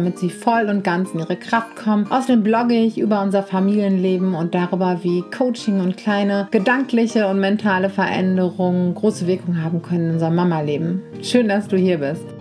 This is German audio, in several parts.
damit sie voll und ganz in ihre Kraft kommen. Außerdem blogge ich über unser Familienleben und darüber, wie Coaching und kleine gedankliche und mentale Veränderungen große Wirkung haben können in unserem Mama-Leben. Schön, dass du hier bist.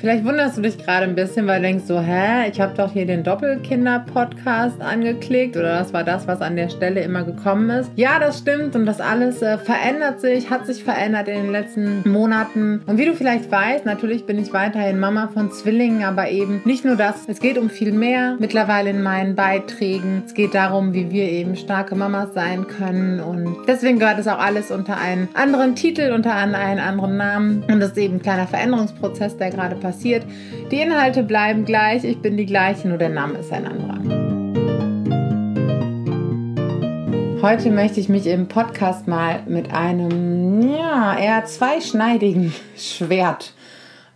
Vielleicht wunderst du dich gerade ein bisschen, weil du denkst so, hä, ich habe doch hier den Doppelkinder-Podcast angeklickt oder das war das, was an der Stelle immer gekommen ist. Ja, das stimmt und das alles äh, verändert sich, hat sich verändert in den letzten Monaten. Und wie du vielleicht weißt, natürlich bin ich weiterhin Mama von Zwillingen, aber eben nicht nur das. Es geht um viel mehr mittlerweile in meinen Beiträgen. Es geht darum, wie wir eben starke Mamas sein können und deswegen gehört es auch alles unter einen anderen Titel, unter einen anderen Namen und das ist eben ein kleiner Veränderungsprozess, der gerade passiert passiert. Die Inhalte bleiben gleich, ich bin die gleiche, nur der Name ist ein anderer. Heute möchte ich mich im Podcast mal mit einem ja, eher zweischneidigen Schwert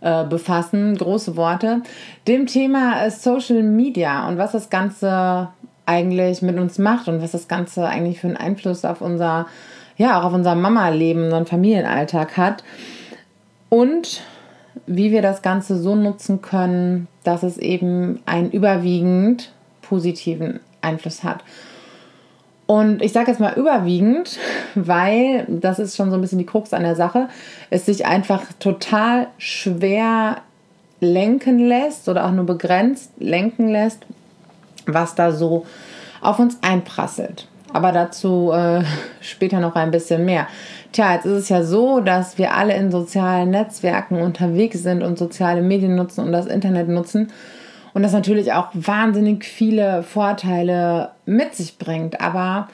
äh, befassen, große Worte, dem Thema Social Media und was das Ganze eigentlich mit uns macht und was das Ganze eigentlich für einen Einfluss auf unser, ja, auch auf unser Mama-Leben und Familienalltag hat. Und wie wir das Ganze so nutzen können, dass es eben einen überwiegend positiven Einfluss hat. Und ich sage jetzt mal überwiegend, weil das ist schon so ein bisschen die Krux an der Sache, es sich einfach total schwer lenken lässt oder auch nur begrenzt lenken lässt, was da so auf uns einprasselt. Aber dazu äh, später noch ein bisschen mehr. Tja, jetzt ist es ja so, dass wir alle in sozialen Netzwerken unterwegs sind und soziale Medien nutzen und das Internet nutzen. Und das natürlich auch wahnsinnig viele Vorteile mit sich bringt. Aber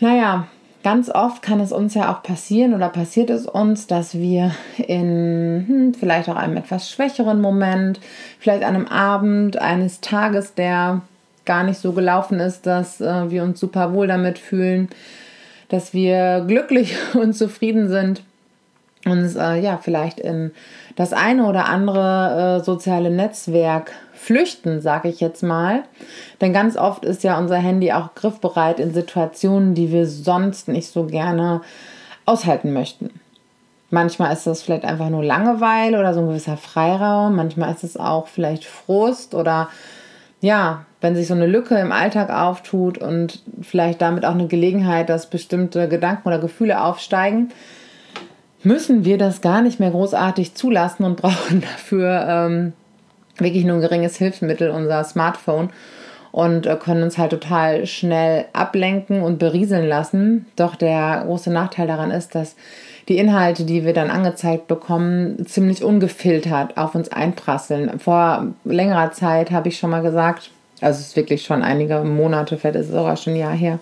naja, ganz oft kann es uns ja auch passieren oder passiert es uns, dass wir in hm, vielleicht auch einem etwas schwächeren Moment, vielleicht an einem Abend eines Tages, der gar nicht so gelaufen ist, dass äh, wir uns super wohl damit fühlen, dass wir glücklich und zufrieden sind, uns äh, ja vielleicht in das eine oder andere äh, soziale Netzwerk flüchten, sage ich jetzt mal. Denn ganz oft ist ja unser Handy auch griffbereit in Situationen, die wir sonst nicht so gerne aushalten möchten. Manchmal ist das vielleicht einfach nur Langeweile oder so ein gewisser Freiraum. Manchmal ist es auch vielleicht Frust oder ja, wenn sich so eine Lücke im Alltag auftut und vielleicht damit auch eine Gelegenheit, dass bestimmte Gedanken oder Gefühle aufsteigen, müssen wir das gar nicht mehr großartig zulassen und brauchen dafür ähm, wirklich nur ein geringes Hilfsmittel, unser Smartphone und äh, können uns halt total schnell ablenken und berieseln lassen. Doch der große Nachteil daran ist, dass die Inhalte, die wir dann angezeigt bekommen, ziemlich ungefiltert auf uns einprasseln. Vor längerer Zeit habe ich schon mal gesagt, also es ist wirklich schon einige Monate, vielleicht ist es sogar schon ein Jahr her,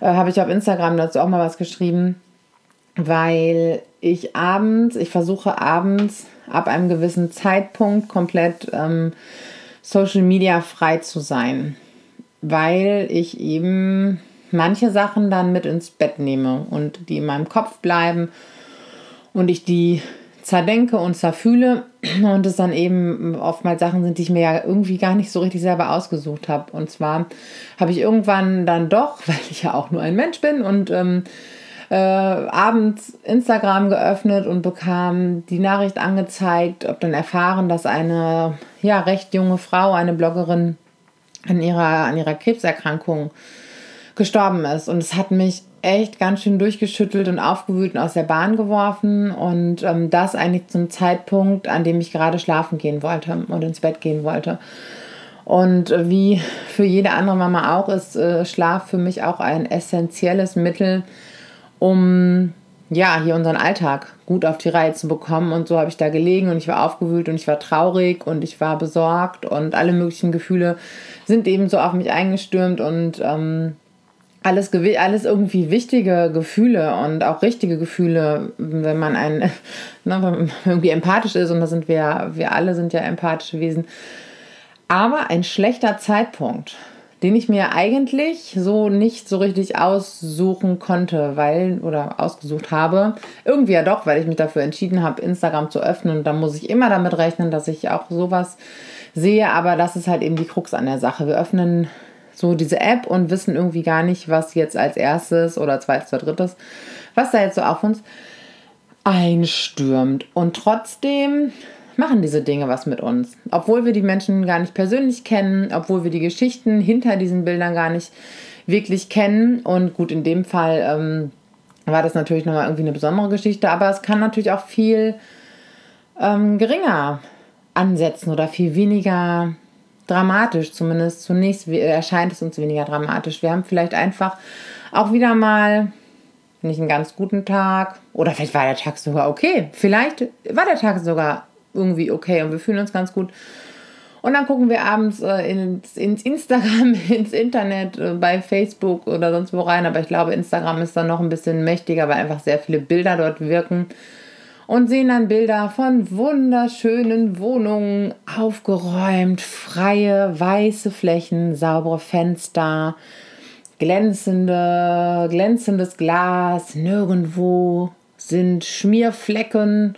äh, habe ich auf Instagram dazu auch mal was geschrieben, weil ich abends, ich versuche abends ab einem gewissen Zeitpunkt komplett ähm, Social Media frei zu sein, weil ich eben manche Sachen dann mit ins Bett nehme und die in meinem Kopf bleiben und ich die zerdenke und zerfühle und es dann eben oftmals Sachen sind, die ich mir ja irgendwie gar nicht so richtig selber ausgesucht habe. Und zwar habe ich irgendwann dann doch, weil ich ja auch nur ein Mensch bin und ähm, äh, abends Instagram geöffnet und bekam die Nachricht angezeigt, ob dann erfahren, dass eine ja recht junge Frau, eine Bloggerin an ihrer, an ihrer Krebserkrankung gestorben ist. Und es hat mich echt ganz schön durchgeschüttelt und aufgewühlt und aus der Bahn geworfen. Und ähm, das eigentlich zum Zeitpunkt, an dem ich gerade schlafen gehen wollte und ins Bett gehen wollte. Und äh, wie für jede andere Mama auch ist äh, Schlaf für mich auch ein essentielles Mittel, um ja, hier unseren Alltag gut auf die Reihe zu bekommen. Und so habe ich da gelegen und ich war aufgewühlt und ich war traurig und ich war besorgt und alle möglichen Gefühle sind eben so auf mich eingestürmt und ähm, alles, alles irgendwie wichtige Gefühle und auch richtige Gefühle, wenn man ein, ne, irgendwie empathisch ist und da sind wir, wir alle sind ja empathische Wesen. Aber ein schlechter Zeitpunkt, den ich mir eigentlich so nicht so richtig aussuchen konnte, weil, oder ausgesucht habe, irgendwie ja doch, weil ich mich dafür entschieden habe, Instagram zu öffnen. Und da muss ich immer damit rechnen, dass ich auch sowas sehe, aber das ist halt eben die Krux an der Sache. Wir öffnen so diese App und wissen irgendwie gar nicht, was jetzt als erstes oder zweites oder drittes, was da jetzt so auf uns einstürmt. Und trotzdem machen diese Dinge was mit uns. Obwohl wir die Menschen gar nicht persönlich kennen, obwohl wir die Geschichten hinter diesen Bildern gar nicht wirklich kennen. Und gut, in dem Fall ähm, war das natürlich nochmal irgendwie eine besondere Geschichte, aber es kann natürlich auch viel ähm, geringer ansetzen oder viel weniger dramatisch, zumindest zunächst erscheint es uns weniger dramatisch. Wir haben vielleicht einfach auch wieder mal nicht einen ganz guten Tag oder vielleicht war der Tag sogar okay. Vielleicht war der Tag sogar irgendwie okay und wir fühlen uns ganz gut. Und dann gucken wir abends äh, ins, ins, Instagram, ins Internet, äh, bei Facebook oder sonst wo rein. Aber ich glaube, Instagram ist dann noch ein bisschen mächtiger, weil einfach sehr viele Bilder dort wirken und sehen dann Bilder von wunderschönen Wohnungen, aufgeräumt, freie, weiße Flächen, saubere Fenster, glänzende, glänzendes Glas, nirgendwo sind Schmierflecken,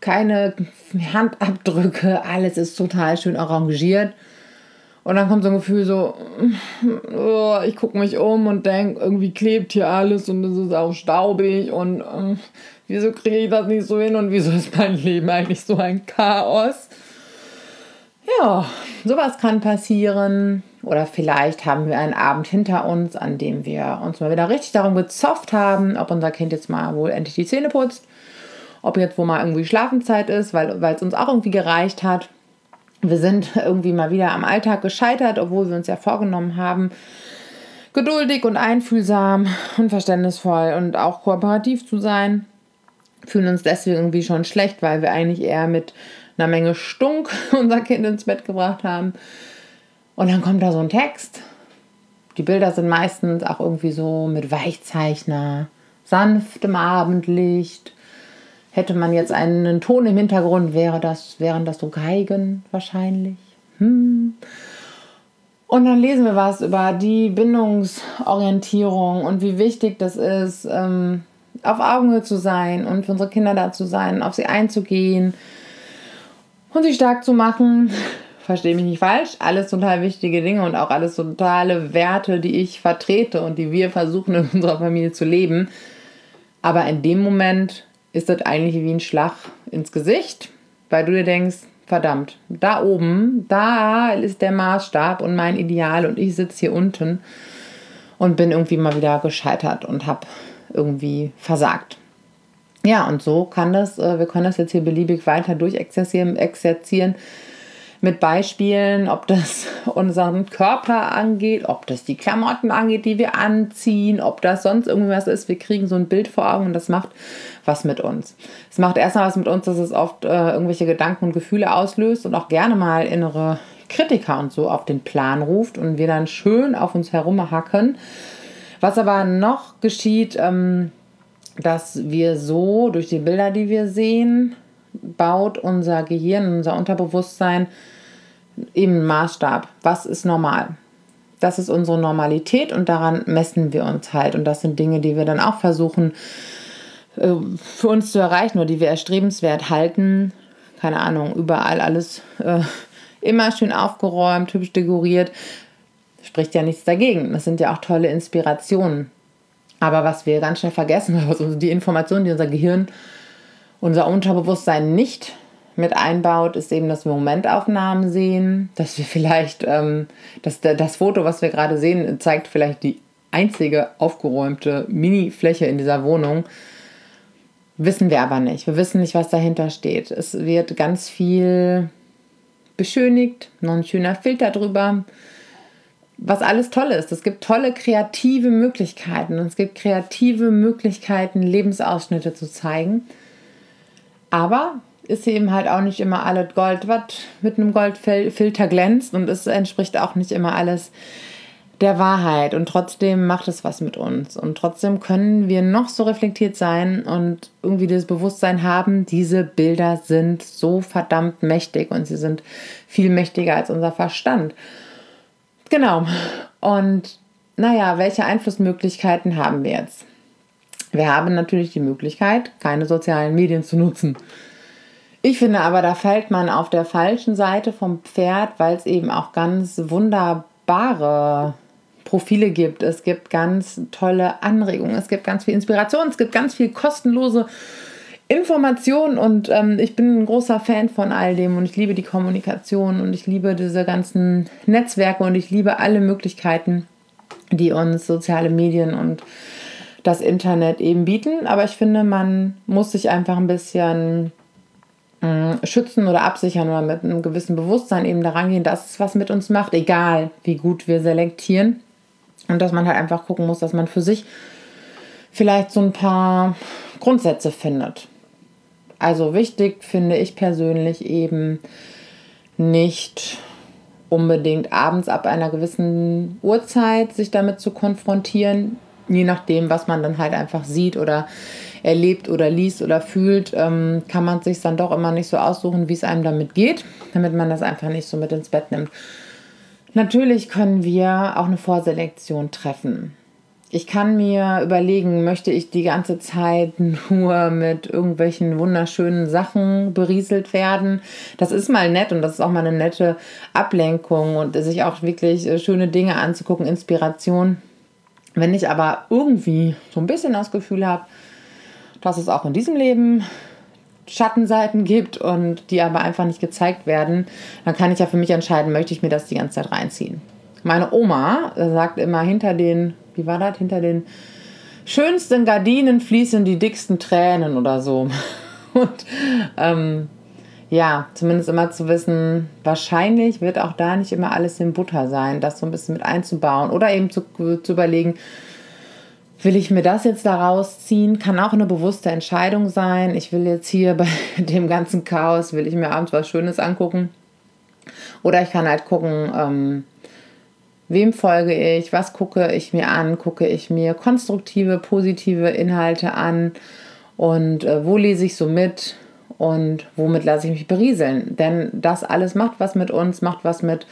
keine Handabdrücke, alles ist total schön arrangiert. Und dann kommt so ein Gefühl so, oh, ich gucke mich um und denke, irgendwie klebt hier alles und es ist auch staubig und äh, wieso kriege ich das nicht so hin und wieso ist mein Leben eigentlich so ein Chaos? Ja, sowas kann passieren. Oder vielleicht haben wir einen Abend hinter uns, an dem wir uns mal wieder richtig darum gezofft haben, ob unser Kind jetzt mal wohl endlich die Zähne putzt, ob jetzt wo mal irgendwie Schlafenszeit ist, weil es uns auch irgendwie gereicht hat wir sind irgendwie mal wieder am Alltag gescheitert, obwohl wir uns ja vorgenommen haben, geduldig und einfühlsam und verständnisvoll und auch kooperativ zu sein. Fühlen uns deswegen irgendwie schon schlecht, weil wir eigentlich eher mit einer Menge Stunk unser Kind ins Bett gebracht haben. Und dann kommt da so ein Text. Die Bilder sind meistens auch irgendwie so mit Weichzeichner, sanftem Abendlicht, Hätte man jetzt einen Ton im Hintergrund, wäre das, wären das so Geigen wahrscheinlich. Hm. Und dann lesen wir was über die Bindungsorientierung und wie wichtig das ist, ähm, auf Augenhöhe zu sein und für unsere Kinder da zu sein, auf sie einzugehen und sie stark zu machen. Verstehe mich nicht falsch, alles total wichtige Dinge und auch alles totale Werte, die ich vertrete und die wir versuchen in unserer Familie zu leben. Aber in dem Moment ist das eigentlich wie ein Schlag ins Gesicht, weil du dir denkst, verdammt, da oben, da ist der Maßstab und mein Ideal und ich sitze hier unten und bin irgendwie mal wieder gescheitert und habe irgendwie versagt. Ja, und so kann das, äh, wir können das jetzt hier beliebig weiter durchexerzieren, exerzieren mit Beispielen, ob das unseren Körper angeht, ob das die Klamotten angeht, die wir anziehen, ob das sonst irgendwas ist. Wir kriegen so ein Bild vor Augen und das macht was mit uns. Es macht erstmal was mit uns, dass es oft äh, irgendwelche Gedanken und Gefühle auslöst und auch gerne mal innere Kritiker und so auf den Plan ruft und wir dann schön auf uns herumhacken. Was aber noch geschieht, ähm, dass wir so durch die Bilder, die wir sehen, baut unser Gehirn, unser Unterbewusstsein eben einen Maßstab. Was ist normal? Das ist unsere Normalität und daran messen wir uns halt. Und das sind Dinge, die wir dann auch versuchen äh, für uns zu erreichen oder die wir erstrebenswert halten. Keine Ahnung, überall alles äh, immer schön aufgeräumt, hübsch dekoriert. Spricht ja nichts dagegen. Das sind ja auch tolle Inspirationen. Aber was wir ganz schnell vergessen, also die Informationen, die unser Gehirn, unser Unterbewusstsein nicht mit einbaut, ist eben, dass wir Momentaufnahmen sehen, dass wir vielleicht, ähm, dass das Foto, was wir gerade sehen, zeigt vielleicht die einzige aufgeräumte Mini-Fläche in dieser Wohnung. Wissen wir aber nicht. Wir wissen nicht, was dahinter steht. Es wird ganz viel beschönigt, noch ein schöner Filter drüber, was alles toll ist. Es gibt tolle kreative Möglichkeiten. Es gibt kreative Möglichkeiten, Lebensausschnitte zu zeigen. Aber ist eben halt auch nicht immer alles Gold, was mit einem Goldfilter glänzt und es entspricht auch nicht immer alles der Wahrheit und trotzdem macht es was mit uns und trotzdem können wir noch so reflektiert sein und irgendwie das Bewusstsein haben, diese Bilder sind so verdammt mächtig und sie sind viel mächtiger als unser Verstand. Genau. Und naja, welche Einflussmöglichkeiten haben wir jetzt? Wir haben natürlich die Möglichkeit, keine sozialen Medien zu nutzen. Ich finde aber, da fällt man auf der falschen Seite vom Pferd, weil es eben auch ganz wunderbare Profile gibt. Es gibt ganz tolle Anregungen, es gibt ganz viel Inspiration, es gibt ganz viel kostenlose Informationen und ähm, ich bin ein großer Fan von all dem und ich liebe die Kommunikation und ich liebe diese ganzen Netzwerke und ich liebe alle Möglichkeiten, die uns soziale Medien und das Internet eben bieten. Aber ich finde, man muss sich einfach ein bisschen äh, schützen oder absichern oder mit einem gewissen Bewusstsein eben daran gehen, dass es was mit uns macht, egal wie gut wir selektieren. Und dass man halt einfach gucken muss, dass man für sich vielleicht so ein paar Grundsätze findet. Also wichtig finde ich persönlich eben nicht unbedingt abends ab einer gewissen Uhrzeit sich damit zu konfrontieren, je nachdem, was man dann halt einfach sieht oder erlebt oder liest oder fühlt, ähm, kann man sich dann doch immer nicht so aussuchen, wie es einem damit geht, damit man das einfach nicht so mit ins Bett nimmt. Natürlich können wir auch eine Vorselektion treffen. Ich kann mir überlegen, möchte ich die ganze Zeit nur mit irgendwelchen wunderschönen Sachen berieselt werden. Das ist mal nett und das ist auch mal eine nette Ablenkung und sich auch wirklich äh, schöne Dinge anzugucken, Inspiration. Wenn ich aber irgendwie so ein bisschen das Gefühl habe, dass es auch in diesem Leben Schattenseiten gibt und die aber einfach nicht gezeigt werden, dann kann ich ja für mich entscheiden, möchte ich mir das die ganze Zeit reinziehen. Meine Oma sagt immer, hinter den, wie war das, hinter den schönsten Gardinen fließen die dicksten Tränen oder so. Und ähm, ja, zumindest immer zu wissen, wahrscheinlich wird auch da nicht immer alles in Butter sein, das so ein bisschen mit einzubauen oder eben zu, zu überlegen, will ich mir das jetzt daraus ziehen? Kann auch eine bewusste Entscheidung sein. Ich will jetzt hier bei dem ganzen Chaos, will ich mir abends was Schönes angucken. Oder ich kann halt gucken, ähm, wem folge ich, was gucke ich mir an, gucke ich mir konstruktive, positive Inhalte an und äh, wo lese ich so mit und womit lasse ich mich berieseln. Denn das alles macht was mit uns, macht was mit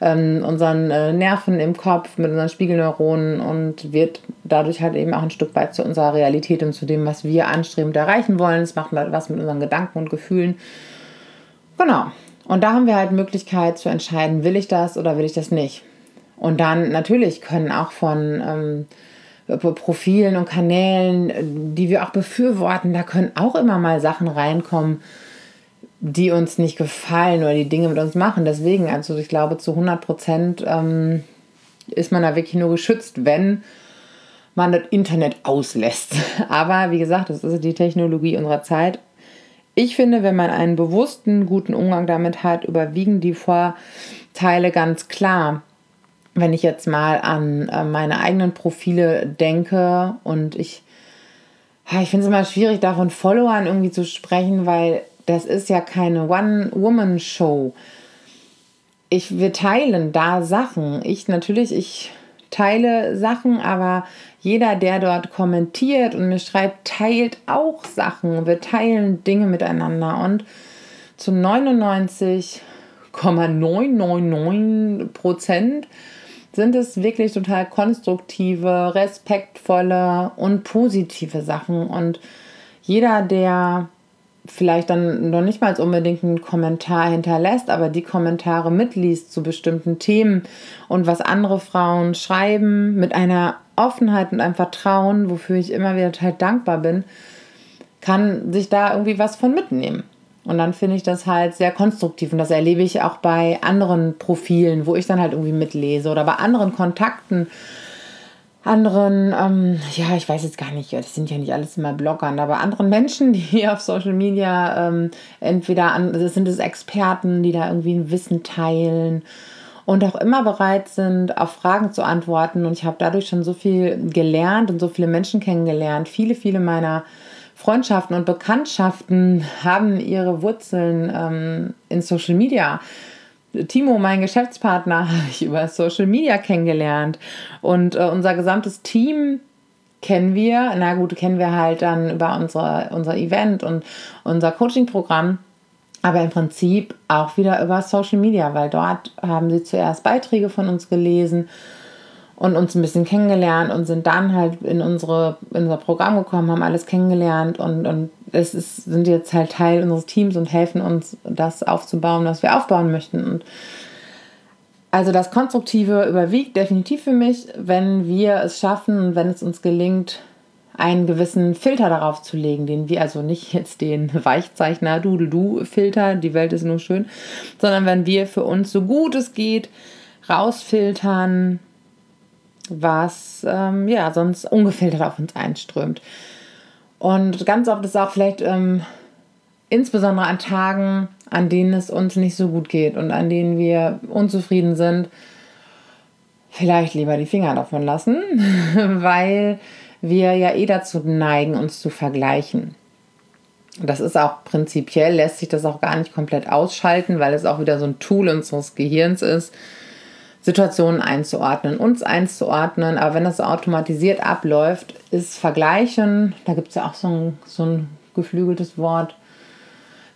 ähm, unseren äh, Nerven im Kopf, mit unseren Spiegelneuronen und wird dadurch halt eben auch ein Stück weit zu unserer Realität und zu dem, was wir anstrebend erreichen wollen. Es macht halt was mit unseren Gedanken und Gefühlen. Genau. Und da haben wir halt Möglichkeit zu entscheiden, will ich das oder will ich das nicht. Und dann natürlich können auch von ähm, Profilen und Kanälen, die wir auch befürworten, da können auch immer mal Sachen reinkommen, die uns nicht gefallen oder die Dinge mit uns machen. Deswegen, also ich glaube, zu 100 Prozent ähm, ist man da wirklich nur geschützt, wenn man das Internet auslässt. Aber wie gesagt, das ist die Technologie unserer Zeit. Ich finde, wenn man einen bewussten, guten Umgang damit hat, überwiegen die Vorteile ganz klar. Wenn ich jetzt mal an äh, meine eigenen Profile denke und ich, ich finde es immer schwierig, davon Followern irgendwie zu sprechen, weil das ist ja keine One-Woman-Show. Ich, wir teilen da Sachen. Ich natürlich, ich teile Sachen, aber jeder, der dort kommentiert und mir schreibt, teilt auch Sachen. Wir teilen Dinge miteinander und zu 99,999 Prozent sind es wirklich total konstruktive, respektvolle und positive Sachen. Und jeder, der vielleicht dann noch nicht mal unbedingt einen Kommentar hinterlässt, aber die Kommentare mitliest zu bestimmten Themen und was andere Frauen schreiben mit einer Offenheit und einem Vertrauen, wofür ich immer wieder total dankbar bin, kann sich da irgendwie was von mitnehmen. Und dann finde ich das halt sehr konstruktiv und das erlebe ich auch bei anderen Profilen, wo ich dann halt irgendwie mitlese oder bei anderen Kontakten, anderen, ähm, ja, ich weiß jetzt gar nicht, das sind ja nicht alles immer Bloggern, aber anderen Menschen, die auf Social Media ähm, entweder an, das sind es Experten, die da irgendwie ein Wissen teilen und auch immer bereit sind, auf Fragen zu antworten. Und ich habe dadurch schon so viel gelernt und so viele Menschen kennengelernt. Viele, viele meiner Freundschaften und Bekanntschaften haben ihre Wurzeln ähm, in Social Media Timo, mein Geschäftspartner, habe ich über Social Media kennengelernt. Und äh, unser gesamtes Team kennen wir. Na gut, kennen wir halt dann über unsere, unser Event und unser Coaching-Programm. Aber im Prinzip auch wieder über Social Media, weil dort haben sie zuerst Beiträge von uns gelesen und uns ein bisschen kennengelernt und sind dann halt in, unsere, in unser Programm gekommen, haben alles kennengelernt und, und es ist, sind jetzt halt Teil unseres Teams und helfen uns, das aufzubauen, was wir aufbauen möchten. Und also das Konstruktive überwiegt definitiv für mich, wenn wir es schaffen und wenn es uns gelingt, einen gewissen Filter darauf zu legen, den wir, also nicht jetzt den Weichzeichner Dudel-Du-Filter, die Welt ist nur schön, sondern wenn wir für uns so gut es geht rausfiltern, was ähm, ja sonst ungefiltert auf uns einströmt. Und ganz oft ist auch vielleicht ähm, insbesondere an Tagen, an denen es uns nicht so gut geht und an denen wir unzufrieden sind, vielleicht lieber die Finger davon lassen, weil wir ja eh dazu neigen, uns zu vergleichen. Das ist auch prinzipiell, lässt sich das auch gar nicht komplett ausschalten, weil es auch wieder so ein Tool unseres Gehirns ist, Situationen einzuordnen, uns einzuordnen. Aber wenn das automatisiert abläuft, ist Vergleichen, da gibt es ja auch so ein, so ein geflügeltes Wort,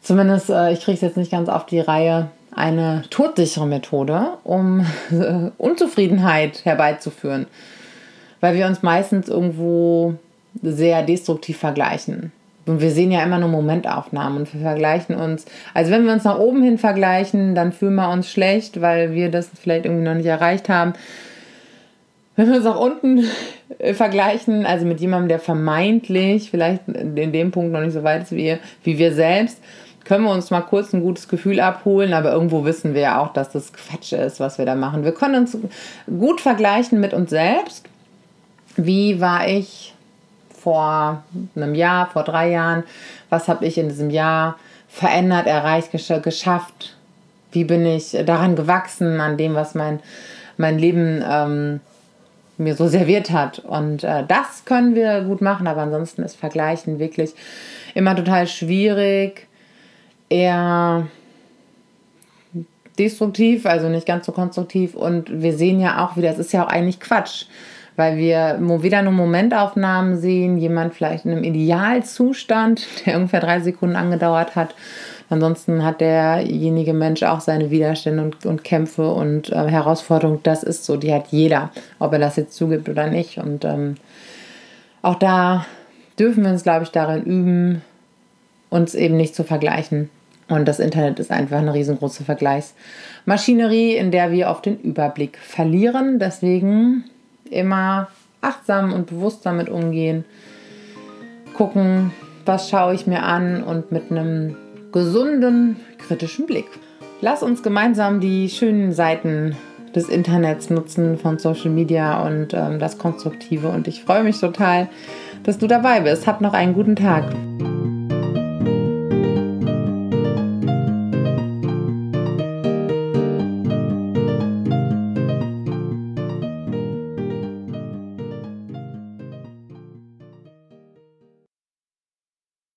zumindest, äh, ich kriege es jetzt nicht ganz auf die Reihe, eine todsichere Methode, um äh, Unzufriedenheit herbeizuführen. Weil wir uns meistens irgendwo sehr destruktiv vergleichen. Und wir sehen ja immer nur Momentaufnahmen und wir vergleichen uns. Also wenn wir uns nach oben hin vergleichen, dann fühlen wir uns schlecht, weil wir das vielleicht irgendwie noch nicht erreicht haben. Wenn wir uns nach unten vergleichen, also mit jemandem, der vermeintlich vielleicht in dem Punkt noch nicht so weit ist wie, wie wir selbst, können wir uns mal kurz ein gutes Gefühl abholen, aber irgendwo wissen wir ja auch, dass das Quatsch ist, was wir da machen. Wir können uns gut vergleichen mit uns selbst. Wie war ich vor einem Jahr, vor drei Jahren? Was habe ich in diesem Jahr verändert, erreicht, geschafft? Wie bin ich daran gewachsen, an dem, was mein, mein Leben ähm, mir so serviert hat? Und äh, das können wir gut machen, aber ansonsten ist Vergleichen wirklich immer total schwierig, eher destruktiv, also nicht ganz so konstruktiv. Und wir sehen ja auch wieder, es ist ja auch eigentlich Quatsch weil wir wieder nur Momentaufnahmen sehen, jemand vielleicht in einem Idealzustand, der ungefähr drei Sekunden angedauert hat. Ansonsten hat derjenige Mensch auch seine Widerstände und, und Kämpfe und äh, Herausforderungen. Das ist so, die hat jeder, ob er das jetzt zugibt oder nicht. Und ähm, auch da dürfen wir uns, glaube ich, darin üben, uns eben nicht zu vergleichen. Und das Internet ist einfach eine riesengroße Vergleichsmaschinerie, in der wir oft den Überblick verlieren. Deswegen immer achtsam und bewusst damit umgehen. Gucken, was schaue ich mir an und mit einem gesunden, kritischen Blick. Lass uns gemeinsam die schönen Seiten des Internets nutzen, von Social Media und ähm, das Konstruktive. Und ich freue mich total, dass du dabei bist. Hab noch einen guten Tag.